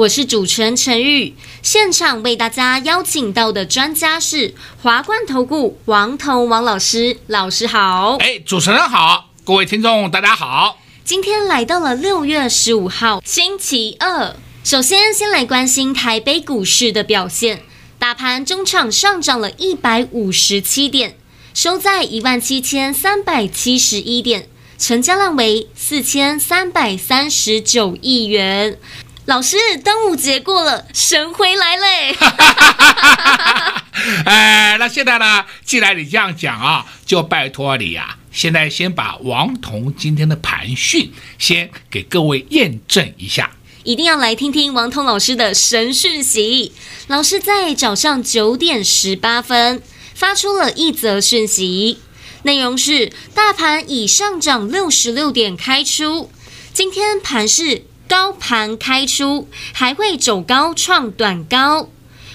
我是主持人陈玉。现场为大家邀请到的专家是华冠投顾王彤王老师，老师好。哎，主持人好，各位听众大家好。今天来到了六月十五号星期二，首先先来关心台北股市的表现。大盘中场上涨了一百五十七点，收在一万七千三百七十一点，成交量为四千三百三十九亿元。老师，端午节过了，神回来嘞！哎，那现在呢？既然你这样讲啊，就拜托你呀、啊。现在先把王彤今天的盘讯先给各位验证一下，一定要来听听王彤老师的神讯息。老师在早上九点十八分发出了一则讯息，内容是：大盘已上涨六十六点开出，今天盘是高盘开出，还会走高创短高，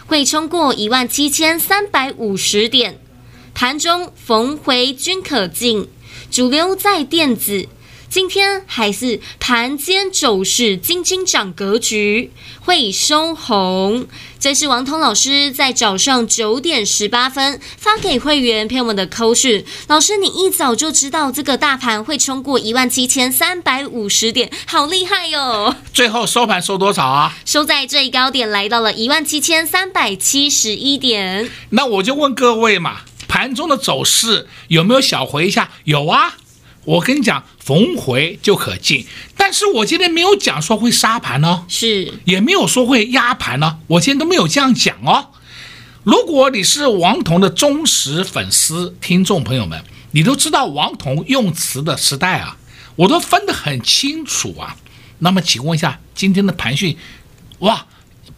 会冲过一万七千三百五十点。盘中逢回均可进，主流在电子，今天还是盘间走势金金涨格局，会收红。这是王通老师在早上九点十八分发给会员朋友们的扣讯。老师，你一早就知道这个大盘会冲过一万七千三百五十点，好厉害哟、哦！最后收盘收多少啊？收在最高点，来到了一万七千三百七十一点。那我就问各位嘛。盘中的走势有没有小回一下？有啊，我跟你讲，逢回就可进。但是我今天没有讲说会杀盘哦，是，也没有说会压盘呢。我今天都没有这样讲哦。如果你是王彤的忠实粉丝、听众朋友们，你都知道王彤用词的时代啊，我都分得很清楚啊。那么请问一下，今天的盘讯，哇！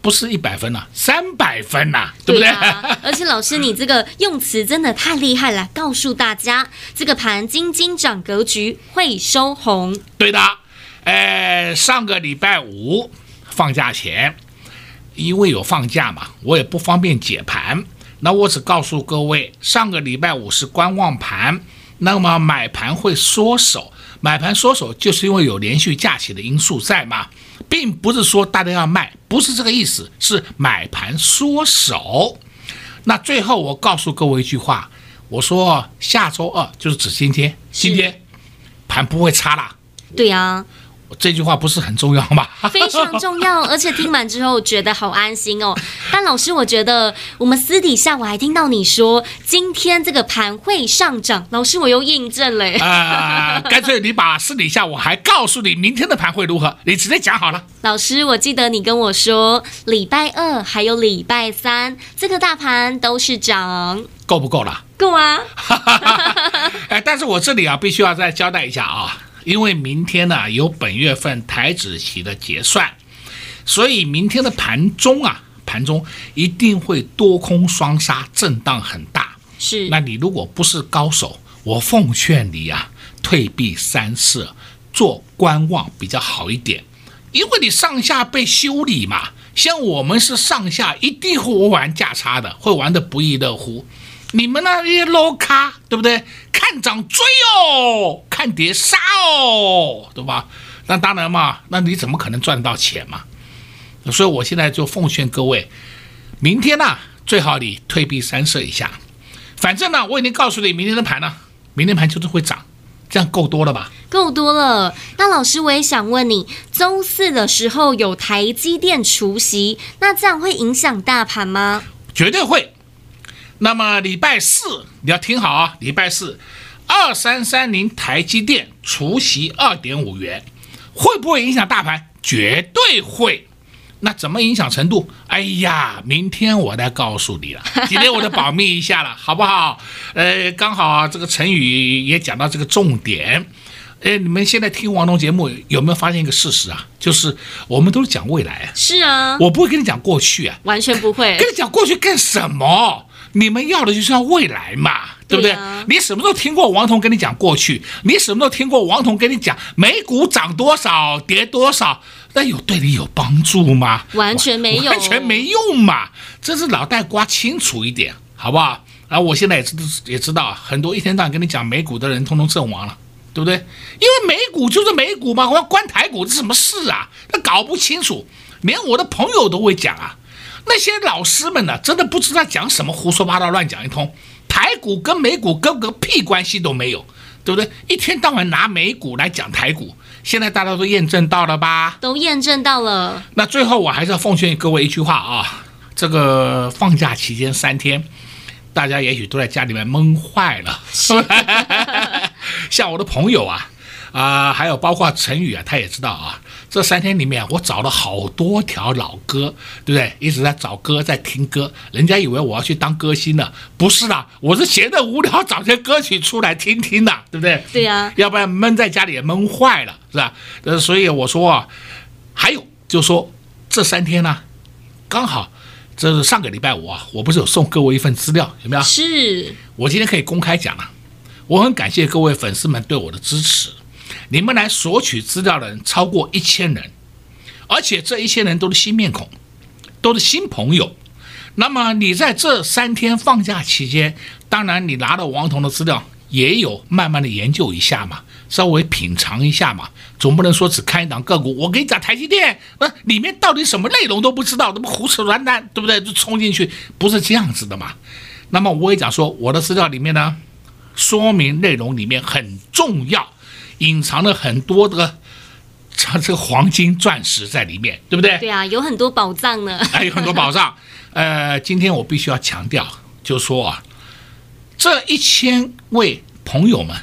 不是一百分呐、啊，三百分呐、啊，对不对？对啊、而且老师，你这个用词真的太厉害了，告诉大家，这个盘金金涨格局会收红。对的，呃，上个礼拜五放假前，因为有放假嘛，我也不方便解盘，那我只告诉各位，上个礼拜五是观望盘，那么买盘会缩手，买盘缩手就是因为有连续假期的因素在嘛。并不是说大家要卖，不是这个意思，是买盘缩手。那最后我告诉各位一句话，我说下周二就是指今天，今天盘不会差了。对呀。这句话不是很重要吗？非常重要，而且听完之后觉得好安心哦。但老师，我觉得我们私底下我还听到你说今天这个盘会上涨，老师我又印证了。呃，干脆你把私底下我还告诉你明天的盘会如何，你直接讲好了。老师，我记得你跟我说礼拜二还有礼拜三这个大盘都是涨，够不够了？够啊。哎，但是我这里啊必须要再交代一下啊。因为明天呢有本月份台子期的结算，所以明天的盘中啊，盘中一定会多空双杀，震荡很大。是，那你如果不是高手，我奉劝你啊，退避三舍，做观望比较好一点。因为你上下被修理嘛，像我们是上下一定会玩价差的，会玩得不亦乐乎。你们那些 low 咖，对不对？看涨追哦，看跌杀哦，对吧？那当然嘛，那你怎么可能赚到钱嘛？所以我现在就奉劝各位，明天呢、啊，最好你退避三舍一下。反正呢，我已经告诉你，明天的盘呢，明天盘就是会涨，这样够多了吧？够多了。那老师，我也想问你，周四的时候有台积电除夕，那这样会影响大盘吗？绝对会。那么礼拜四你要听好啊，礼拜四二三三零台积电除息二点五元，会不会影响大盘？绝对会。那怎么影响程度？哎呀，明天我再告诉你了。今天我就保密一下了，好不好？呃，刚好啊这个陈宇也讲到这个重点。哎，你们现在听王东节目有没有发现一个事实啊？就是我们都是讲未来啊。是啊，我不会跟你讲过去啊，完全不会。跟你讲过去干什么？你们要的就是要未来嘛，对不对？对啊，你什么时候听过王彤跟你讲过去？你什么时候听过王彤跟你讲美股涨多少、跌多少？那有对你有帮助吗？完全没有，完全没用嘛！这是脑袋瓜清楚一点，好不好？然后我现在也知也知道，很多一天到晚跟你讲美股的人，通通阵亡了，对不对？因为美股就是美股嘛，我要关台股，这什么事啊？他搞不清楚，连我的朋友都会讲啊。那些老师们呢，真的不知道讲什么，胡说八道，乱讲一通。台股跟美股跟个屁关系都没有，对不对？一天到晚拿美股来讲台股。现在大家都验证到了吧？都验证到了。那最后我还是要奉劝各位一句话啊，这个放假期间三天，大家也许都在家里面闷坏了。像我的朋友啊。啊、呃，还有包括陈宇啊，他也知道啊。这三天里面，我找了好多条老歌，对不对？一直在找歌，在听歌。人家以为我要去当歌星呢，不是的，我是闲得无聊，找些歌曲出来听听的，对不对？对呀、啊，要不然闷在家里也闷坏了，是吧？呃，所以我说啊，还有就是说这三天呢，刚好这是上个礼拜五啊，我不是有送各位一份资料，有没有？是我今天可以公开讲了，我很感谢各位粉丝们对我的支持。你们来索取资料的人超过一千人，而且这一千人都是新面孔，都是新朋友。那么你在这三天放假期间，当然你拿到王彤的资料，也有慢慢的研究一下嘛，稍微品尝一下嘛，总不能说只看一档个股。我给你讲台积电，那里面到底什么内容都不知道，那么胡扯乱谈，对不对？就冲进去，不是这样子的嘛。那么我也讲说，我的资料里面呢，说明内容里面很重要。隐藏了很多的这这个黄金钻石在里面，对不对？对啊，有很多宝藏呢。还 有很多宝藏。呃，今天我必须要强调，就说啊，这一千位朋友们，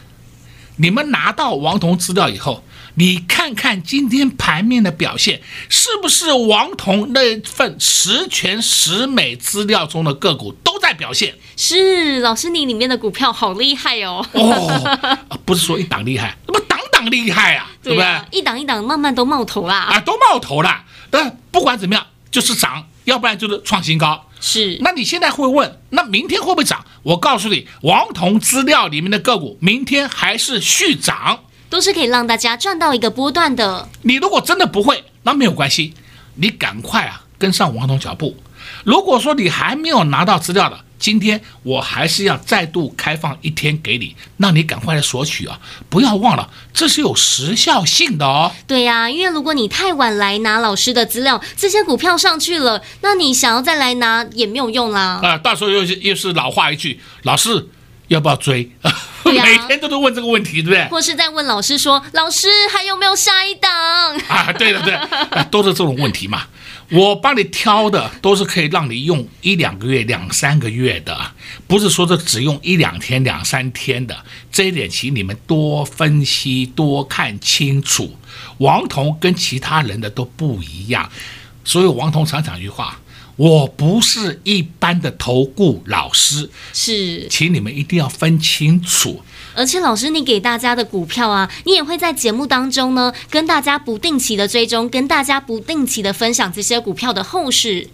你们拿到王彤资料以后，你看看今天盘面的表现，是不是王彤那份十全十美资料中的个股都在表现？是，老师，你里面的股票好厉害哦。哦，不是说一档厉害。那么档档厉害啊，对不对？一档一档慢慢都冒头啦，啊，都冒头了。但不管怎么样，就是涨，要不然就是创新高。是。那你现在会问，那明天会不会涨？我告诉你，王彤资料里面的个股，明天还是续涨，都是可以让大家赚到一个波段的。你如果真的不会，那没有关系，你赶快啊跟上王彤脚步。如果说你还没有拿到资料的，今天我还是要再度开放一天给你，让你赶快来索取啊！不要忘了，这是有时效性的哦。对呀、啊，因为如果你太晚来拿老师的资料，这些股票上去了，那你想要再来拿也没有用啦。啊、呃，到时候又是又是老话一句，老师要不要追？啊、每天都在问这个问题，对不对？或是在问老师说，老师还有没有下一档？啊，对的对，都是这种问题嘛。我帮你挑的都是可以让你用一两个月、两三个月的，不是说这只用一两天、两三天的。这一点，请你们多分析、多看清楚。王彤跟其他人的都不一样，所以王彤常讲一句话：我不是一般的投顾老师，是，请你们一定要分清楚。而且老师，你给大家的股票啊，你也会在节目当中呢，跟大家不定期的追踪，跟大家不定期的分享这些股票的后市。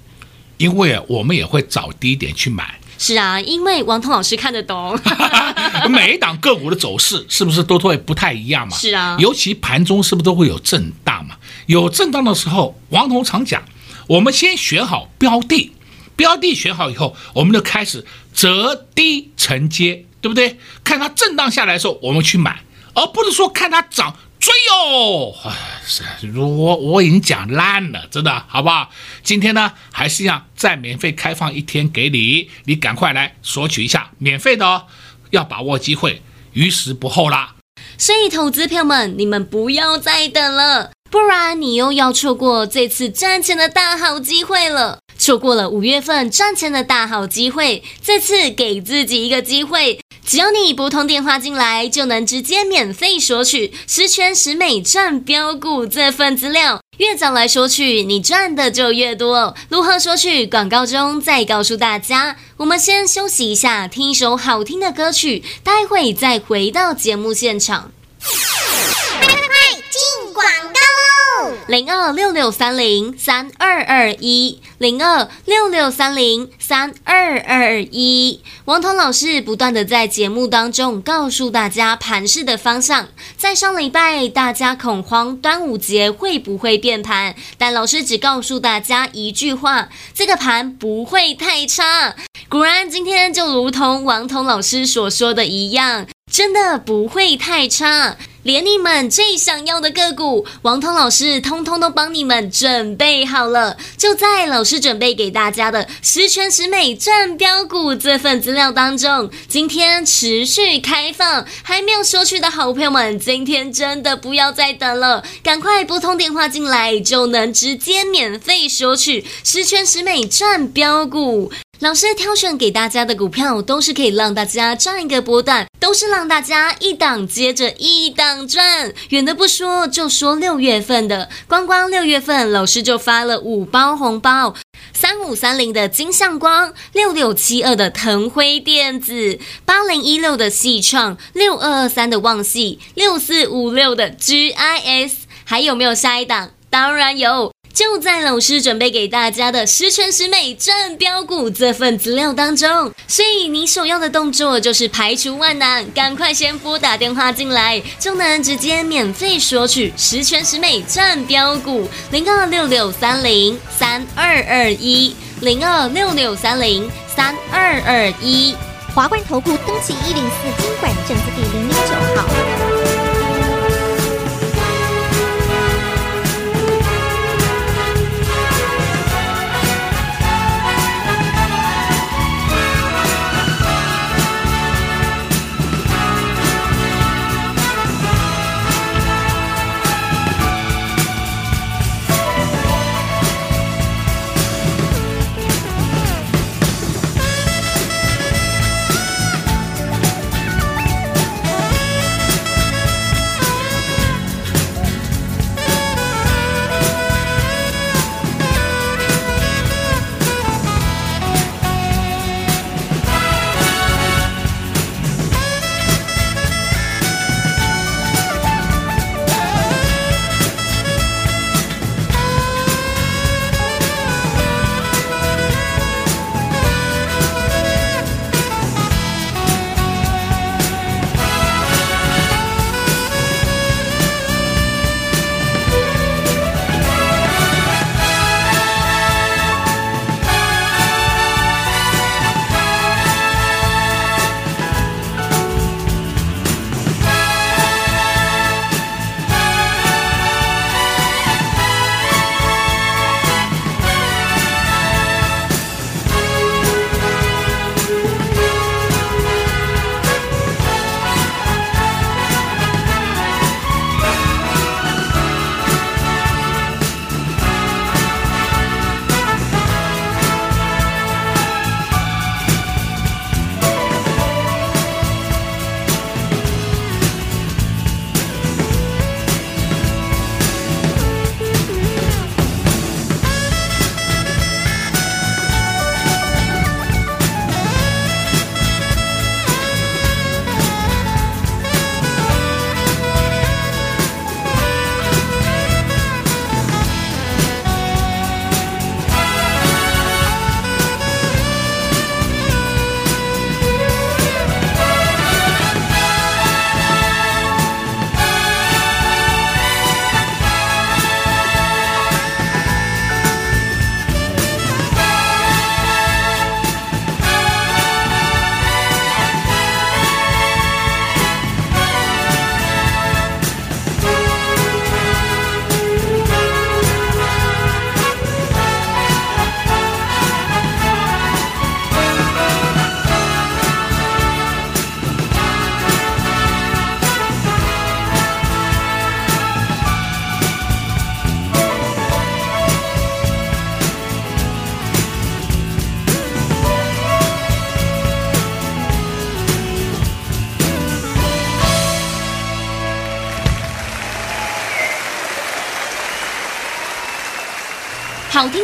因为我们也会找低点去买。是啊，因为王彤老师看得懂。每一档个股的走势是不是都会不太一样嘛？是啊，尤其盘中是不是都会有震荡嘛？有震荡的时候，王彤常讲，我们先选好标的，标的选好以后，我们就开始择低承接。对不对？看它震荡下来的时候，我们去买，而不是说看它涨追哦。我我已经讲烂了，真的，好不好？今天呢，还是要再免费开放一天给你，你赶快来索取一下，免费的哦，要把握机会，于时不候啦。所以，投资朋友们，你们不要再等了，不然你又要错过这次赚钱的大好机会了。错过了五月份赚钱的大好机会，这次给自己一个机会。只要你拨通电话进来，就能直接免费索取十全十美赚标股这份资料。越早来索取，你赚的就越多。如何索取？广告中再告诉大家。我们先休息一下，听一首好听的歌曲，待会再回到节目现场。快快快进广告喽零二六六三零三二二一，零二六六三零三二二一。王彤老师不断的在节目当中告诉大家盘势的方向。在上礼拜，大家恐慌端午节会不会变盘，但老师只告诉大家一句话：这个盘不会太差。果然，今天就如同王彤老师所说的一样，真的不会太差。连你们最想要的个股，王彤老师通通都帮你们准备好了。就在老师准备给大家的十全十美赚标股这份资料当中，今天持续开放，还没有索取的好朋友们，今天真的不要再等了，赶快拨通电话进来，就能直接免费索取十全十美赚标股。老师挑选给大家的股票，都是可以让大家赚一个波段，都是让大家一档接着一档赚。远的不说，就说六月份的，光光六月份，老师就发了五包红包：三五三零的金相光，六六七二的腾辉电子，八零一六的矽创，六二二三的旺系，六四五六的 GIS，还有没有下一档？当然有。就在老师准备给大家的十全十美赚标股这份资料当中，所以你首要的动作就是排除万难，赶快先拨打电话进来，就能直接免费索取十全十美赚标股零二六六三零三二二一零二六六三零三二二一华冠投顾登记一零四金管证字第零零九号。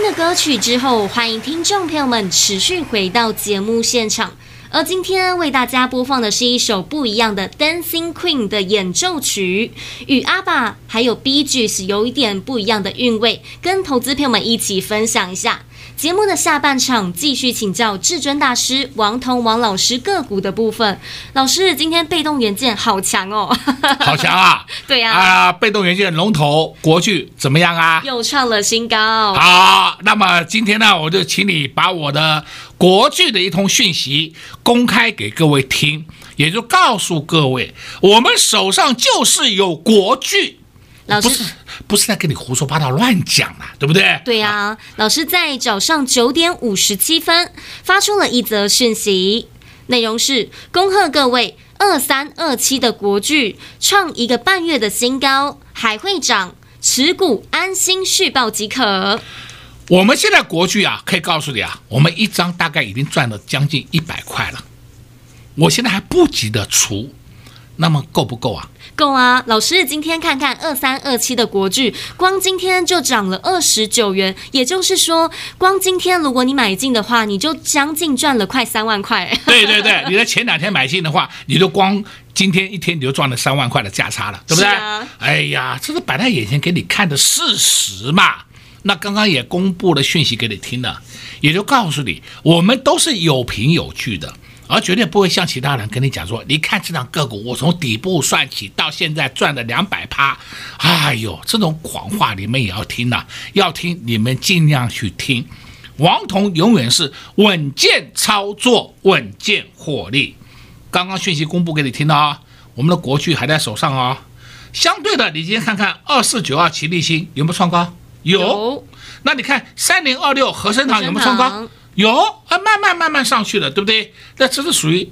的歌曲之后，欢迎听众朋友们持续回到节目现场。而今天为大家播放的是一首不一样的 Dancing Queen 的演奏曲，与阿爸还有 BGS 有一点不一样的韵味，跟投资朋友们一起分享一下。节目的下半场继续请教至尊大师王彤王老师个股的部分。老师，今天被动元件好强哦，好强啊！对呀，啊，被动元件龙头国巨怎么样啊？又创了新高。好，那么今天呢，我就请你把我的国巨的一通讯息公开给各位听，也就告诉各位，我们手上就是有国巨。老师不是不是在跟你胡说八道乱讲啦，对不对？对呀、啊，老师在早上九点五十七分发出了一则讯息，内容是恭贺各位二三二七的国剧创一个半月的新高，还会涨，持股安心续报即可。我们现在国剧啊，可以告诉你啊，我们一张大概已经赚了将近一百块了，我现在还不急着出，那么够不够啊？够啊，老师，今天看看二三二七的国剧，光今天就涨了二十九元，也就是说，光今天如果你买进的话，你就将近赚了快三万块。对对对，你在前两天买进的话，你就光今天一天你就赚了三万块的价差了，对不对？啊、哎呀，这是摆在眼前给你看的事实嘛。那刚刚也公布了讯息给你听了，也就告诉你，我们都是有凭有据的。而绝对不会像其他人跟你讲说，你看这档个股，我从底部算起到现在赚了两百趴，哎呦，这种谎话你们也要听呐，要听你们尽量去听。王彤永远是稳健操作，稳健获利。刚刚讯息公布给你听的啊，我们的国巨还在手上啊。相对的，你今天看看二四九二齐力新有没有创高？有。有那你看三零二六和生堂有没有创高？有啊，慢慢慢慢上去了，对不对？那这是属于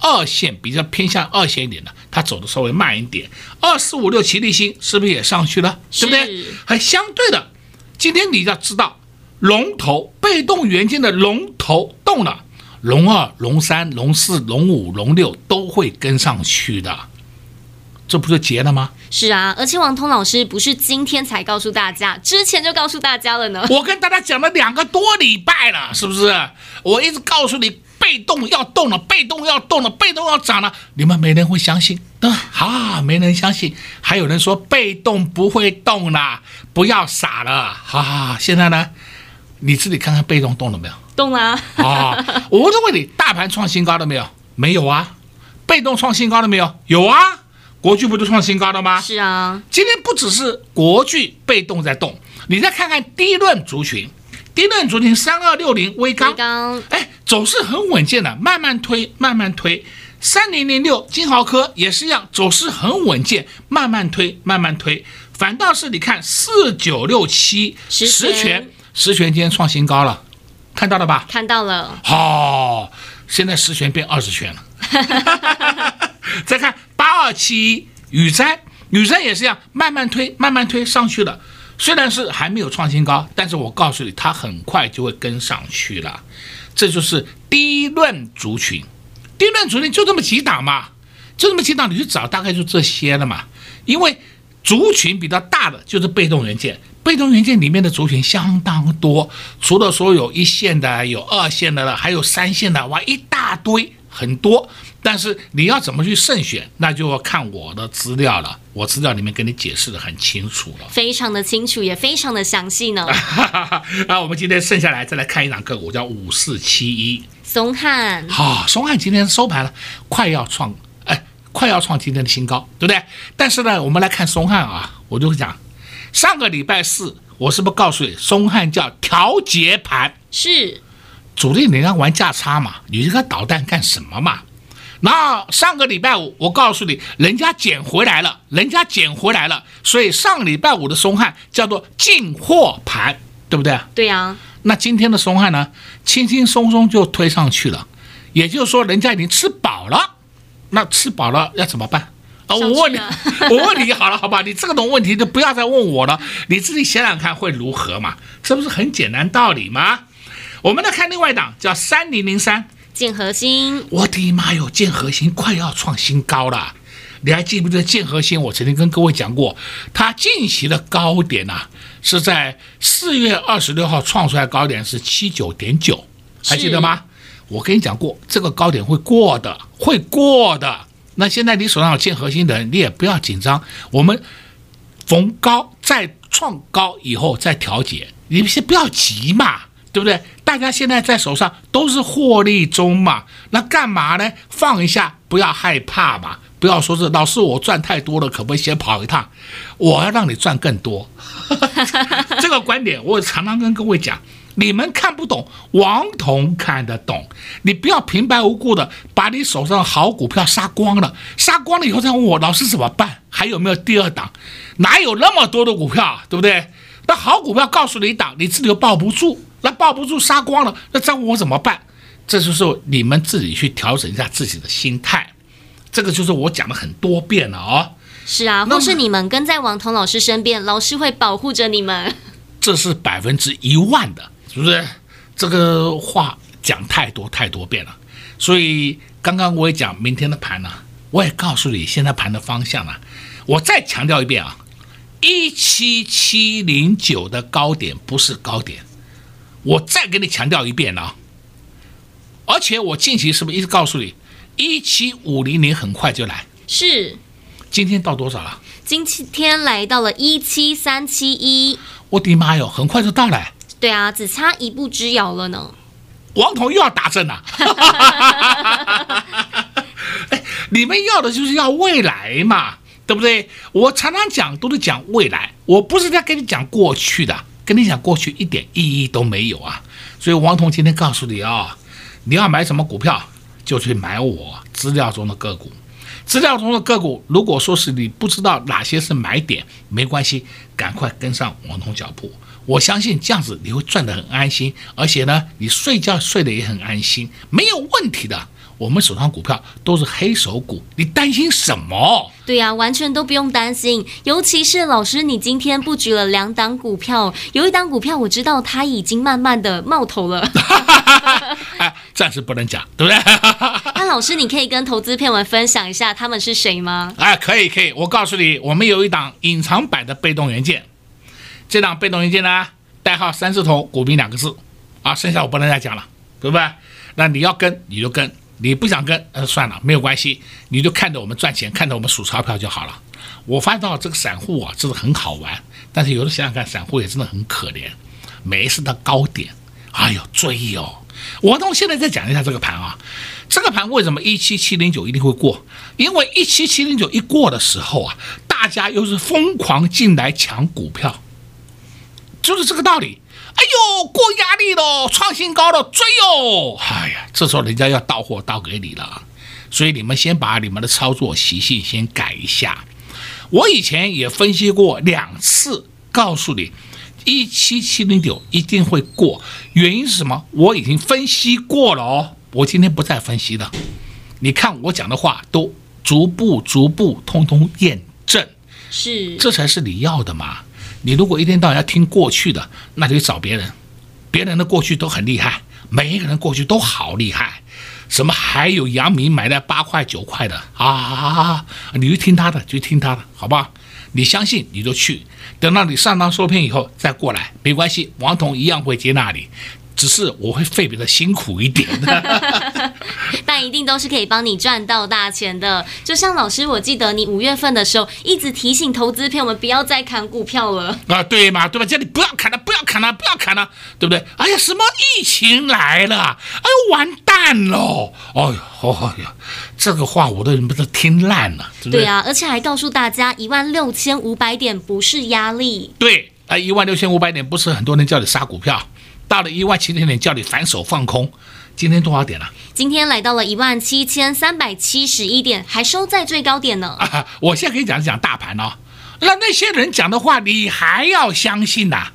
二线，比较偏向二线一点的，它走的稍微慢一点。二四五六奇力新是不是也上去了？对不对？还相对的，今天你要知道，龙头被动元件的龙头动了，龙二、龙三、龙四、龙五、龙六都会跟上去的。这不就结了吗？是啊，而且王通老师不是今天才告诉大家，之前就告诉大家了呢。我跟大家讲了两个多礼拜了，是不是？我一直告诉你，被动要动了，被动要动了，被动要涨了，你们没人会相信，对吧？好，没人相信，还有人说被动不会动了，不要傻了。好好，现在呢，你自己看看被动动了没有？动了啊！啊，我就问你，大盘创新高了没有？没有啊。被动创新高了没有？有啊。国巨不就创新高了吗？是啊，今天不只是国巨被动在动，你再看看低论族群，低论族群三二六零微刚，哎，走势很稳健的，慢慢推，慢慢推。三零零六金豪科也是一样，走势很稳健，慢慢推，慢慢推。反倒是你看四九六七十全，十全今天创新高了，看到了吧？看到了。好、哦，现在十全变二十全了。再看八二七宇瞻，宇瞻也是一样，慢慢推，慢慢推上去了。虽然是还没有创新高，但是我告诉你，它很快就会跟上去了。这就是低润族群，低润族群就这么几档嘛，就这么几档，你去找大概就这些了嘛。因为族群比较大的就是被动元件，被动元件里面的族群相当多，除了说有一线的、有二线的了，还有三线的，哇，一大堆。很多，但是你要怎么去慎选，那就要看我的资料了。我资料里面给你解释的很清楚了，非常的清楚，也非常的详细呢。那我们今天剩下来再来看一档个股，叫五四七一松汉。好，松汉今天收盘了，快要创，哎，快要创今天的新高，对不对？但是呢，我们来看松汉啊，我就会讲，上个礼拜四我是不是告诉你，松汉叫调节盘？是。主力你要玩价差嘛？你这个捣蛋干什么嘛？那上个礼拜五我告诉你，人家捡回来了，人家捡回来了，所以上礼拜五的松汉叫做进货盘，对不对？对呀、啊。那今天的松汉呢，轻轻松松就推上去了，也就是说人家已经吃饱了。那吃饱了要怎么办？啊，我问你，我问你好了，好吧？你这种问题就不要再问我了，你自己想想看会如何嘛？这不是很简单道理吗？我们来看另外一档，叫三零零三建核心。我的妈哟，建核心快要创新高了！你还记不记得建核心？我曾经跟各位讲过，它近期的高点呐、啊，是在四月二十六号创出来高点是七九点九，还记得吗？我跟你讲过，这个高点会过的，会过的。那现在你手上有建核心的人，你也不要紧张。我们逢高再创高以后再调节，你先不要急嘛，对不对？大家现在在手上都是获利中嘛，那干嘛呢？放一下，不要害怕嘛，不要说是老师我赚太多了，可不可以先跑一趟？我要让你赚更多。这个观点我常常跟各位讲。你们看不懂，王彤看得懂。你不要平白无故的把你手上的好股票杀光了，杀光了以后再问我老师怎么办？还有没有第二档？哪有那么多的股票，对不对？那好股票告诉你一档，你自己又抱不住，那抱不住杀光了，那再问我怎么办？这就是你们自己去调整一下自己的心态。这个就是我讲了很多遍了哦。是啊，或是你们跟在王彤老师身边，老师会保护着你们。这是百分之一万的。是不是这个话讲太多太多遍了？所以刚刚我也讲明天的盘呢、啊，我也告诉你现在盘的方向了、啊。我再强调一遍啊，一七七零九的高点不是高点，我再给你强调一遍啊。而且我近期是不是一直告诉你，一七五零零很快就来？是。今天到多少了？今天来到了一七三七一。我的妈哟，很快就到了。对啊，只差一步之遥了呢。王彤又要打针了。哎，你们要的就是要未来嘛，对不对？我常常讲都是讲未来，我不是在跟你讲过去的，跟你讲过去一点意义都没有啊。所以王彤今天告诉你啊、你要买什么股票，就去买我资料中的个股。资料中的个股，如果说是你不知道哪些是买点，没关系，赶快跟上王彤脚步。我相信这样子你会赚得很安心，而且呢，你睡觉睡得也很安心，没有问题的。我们手上股票都是黑手股，你担心什么？对呀，完全都不用担心。尤其是老师，你今天布局了两档股票，有一档股票我知道它已经慢慢的冒头了。哎，暂时不能讲，对不对？那老师，你可以跟投资朋友们分享一下他们是谁吗？哎，可以可以，我告诉你，我们有一档隐藏版的被动元件。这档被动元件呢，代号三字头，股民两个字，啊，剩下我不能再讲了，对不对？那你要跟你就跟，你不想跟，呃，算了，没有关系，你就看着我们赚钱，看着我们数钞票就好了。我发现到这个散户啊，真的很好玩，但是有的想想看，散户也真的很可怜，每一次的高点，哎呦追、哦！我那我现在再讲一下这个盘啊，这个盘为什么一七七零九一定会过？因为一七七零九一过的时候啊，大家又是疯狂进来抢股票。就是这个道理。哎呦，过压力了，创新高了，追哟！哎呀，这时候人家要到货到给你了，所以你们先把你们的操作习性先改一下。我以前也分析过两次，告诉你，一七七零九一定会过，原因是什么？我已经分析过了哦，我今天不再分析了。你看我讲的话都逐步逐步通通验证，是，这才是你要的嘛。你如果一天到晚要听过去的，那就找别人，别人的过去都很厉害，每一个人过去都好厉害。什么还有杨明买在八块九块的啊？你就听他的，就听他的，好不好？你相信你就去，等到你上当受骗以后再过来，没关系，王彤一样会接纳你。只是我会费比较辛苦一点的，但一定都是可以帮你赚到大钱的。就像老师，我记得你五月份的时候一直提醒投资朋友们不要再砍股票了啊，对嘛，对吧？叫你不要砍了，不要砍了，不要砍了，对不对？哎呀，什么疫情来了？哎呦，完蛋了！哎呦，哦呀，这个话我都不是听烂了，对不对？对啊，而且还告诉大家，一万六千五百点不是压力。对，啊，一万六千五百点不是很多人叫你杀股票。到了一万七千点，叫你反手放空。今天多少点了？今天来到了一万七千三百七十一点，还收在最高点呢。啊，我现在跟你讲讲大盘哦。那那些人讲的话，你还要相信呐？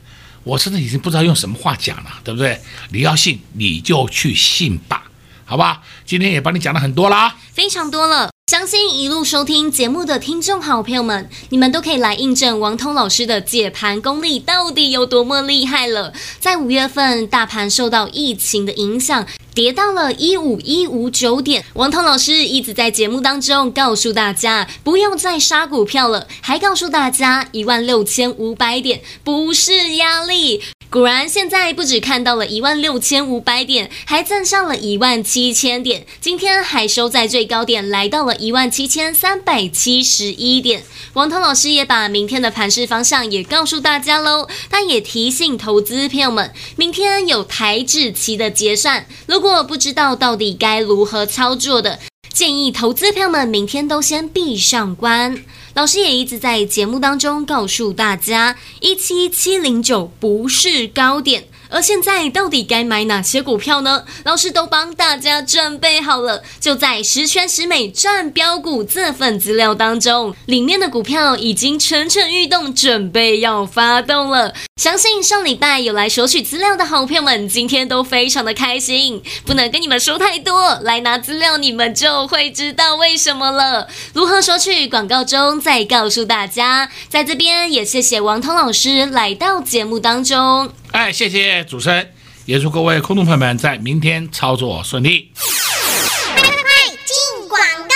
我真的已经不知道用什么话讲了，对不对？你要信，你就去信吧，好吧？今天也帮你讲了很多啦，非常多了。相信一路收听节目的听众好朋友们，你们都可以来印证王通老师的解盘功力到底有多么厉害了。在五月份，大盘受到疫情的影响，跌到了一五一五九点。王涛老师一直在节目当中告诉大家，不用再杀股票了，还告诉大家一万六千五百点不是压力。果然，现在不只看到了一万六千五百点，还站上了一万七千点。今天还收在最高点，来到了一万七千三百七十一点。王涛老师也把明天的盘势方向也告诉大家喽。但也提醒投资朋友们，明天有台指期的结算，如果不知道到底该如何操作的，建议投资朋友们明天都先闭上关。老师也一直在节目当中告诉大家，一七七零九不是高点。而现在到底该买哪些股票呢？老师都帮大家准备好了，就在十全十美赚标股这份资料当中，里面的股票已经蠢蠢欲动，准备要发动了。相信上礼拜有来索取资料的好朋友们，今天都非常的开心。不能跟你们说太多，来拿资料你们就会知道为什么了。如何索取？广告中再告诉大家。在这边也谢谢王涛老师来到节目当中。哎，谢谢主持人，也祝各位空洞朋友们在明天操作顺利。快进广告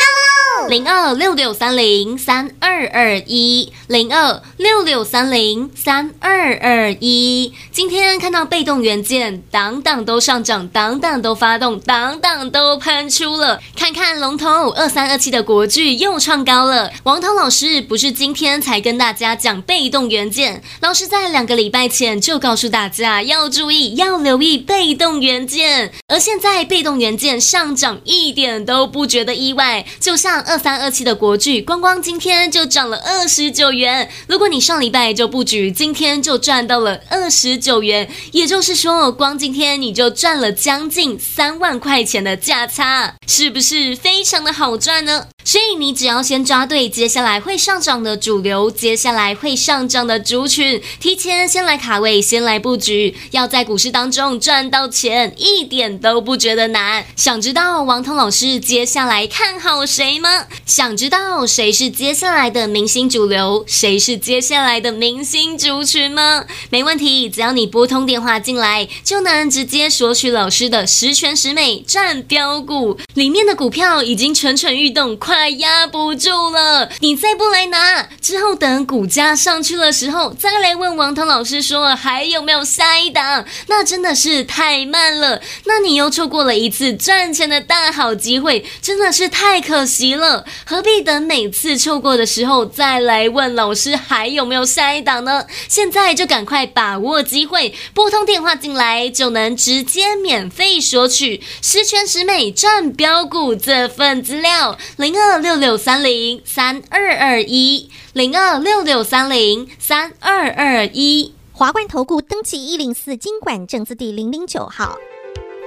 零二六六三零三二二一，零二六六三零三二二一。今天看到被动元件，档档都上涨，档档都发动，档档都喷出了。看看龙头二三二七的国巨又创高了。王涛老师不是今天才跟大家讲被动元件，老师在两个礼拜前就告诉大家要注意，要留意被动元件。而现在被动元件上涨一点都不觉得意外，就像二。三二七的国巨，光光今天就涨了二十九元。如果你上礼拜就布局，今天就赚到了二十九元，也就是说，光今天你就赚了将近三万块钱的价差，是不是非常的好赚呢？所以你只要先抓对接下来会上涨的主流，接下来会上涨的族群，提前先来卡位，先来布局，要在股市当中赚到钱，一点都不觉得难。想知道王涛老师接下来看好谁吗？想知道谁是接下来的明星主流，谁是接下来的明星族群吗？没问题，只要你拨通电话进来，就能直接索取老师的十全十美战标股，里面的股票已经蠢蠢欲动，快。快压不住了，你再不来拿，之后等股价上去的时候，再来问王涛老师说还有没有下一档，那真的是太慢了。那你又错过了一次赚钱的大好机会，真的是太可惜了。何必等每次错过的时候再来问老师还有没有下一档呢？现在就赶快把握机会，拨通电话进来就能直接免费索取十全十美赚标股这份资料零二。六六三零三二二一零二六六三零三二二一，华冠投顾登记一零四金管证字第零零九号。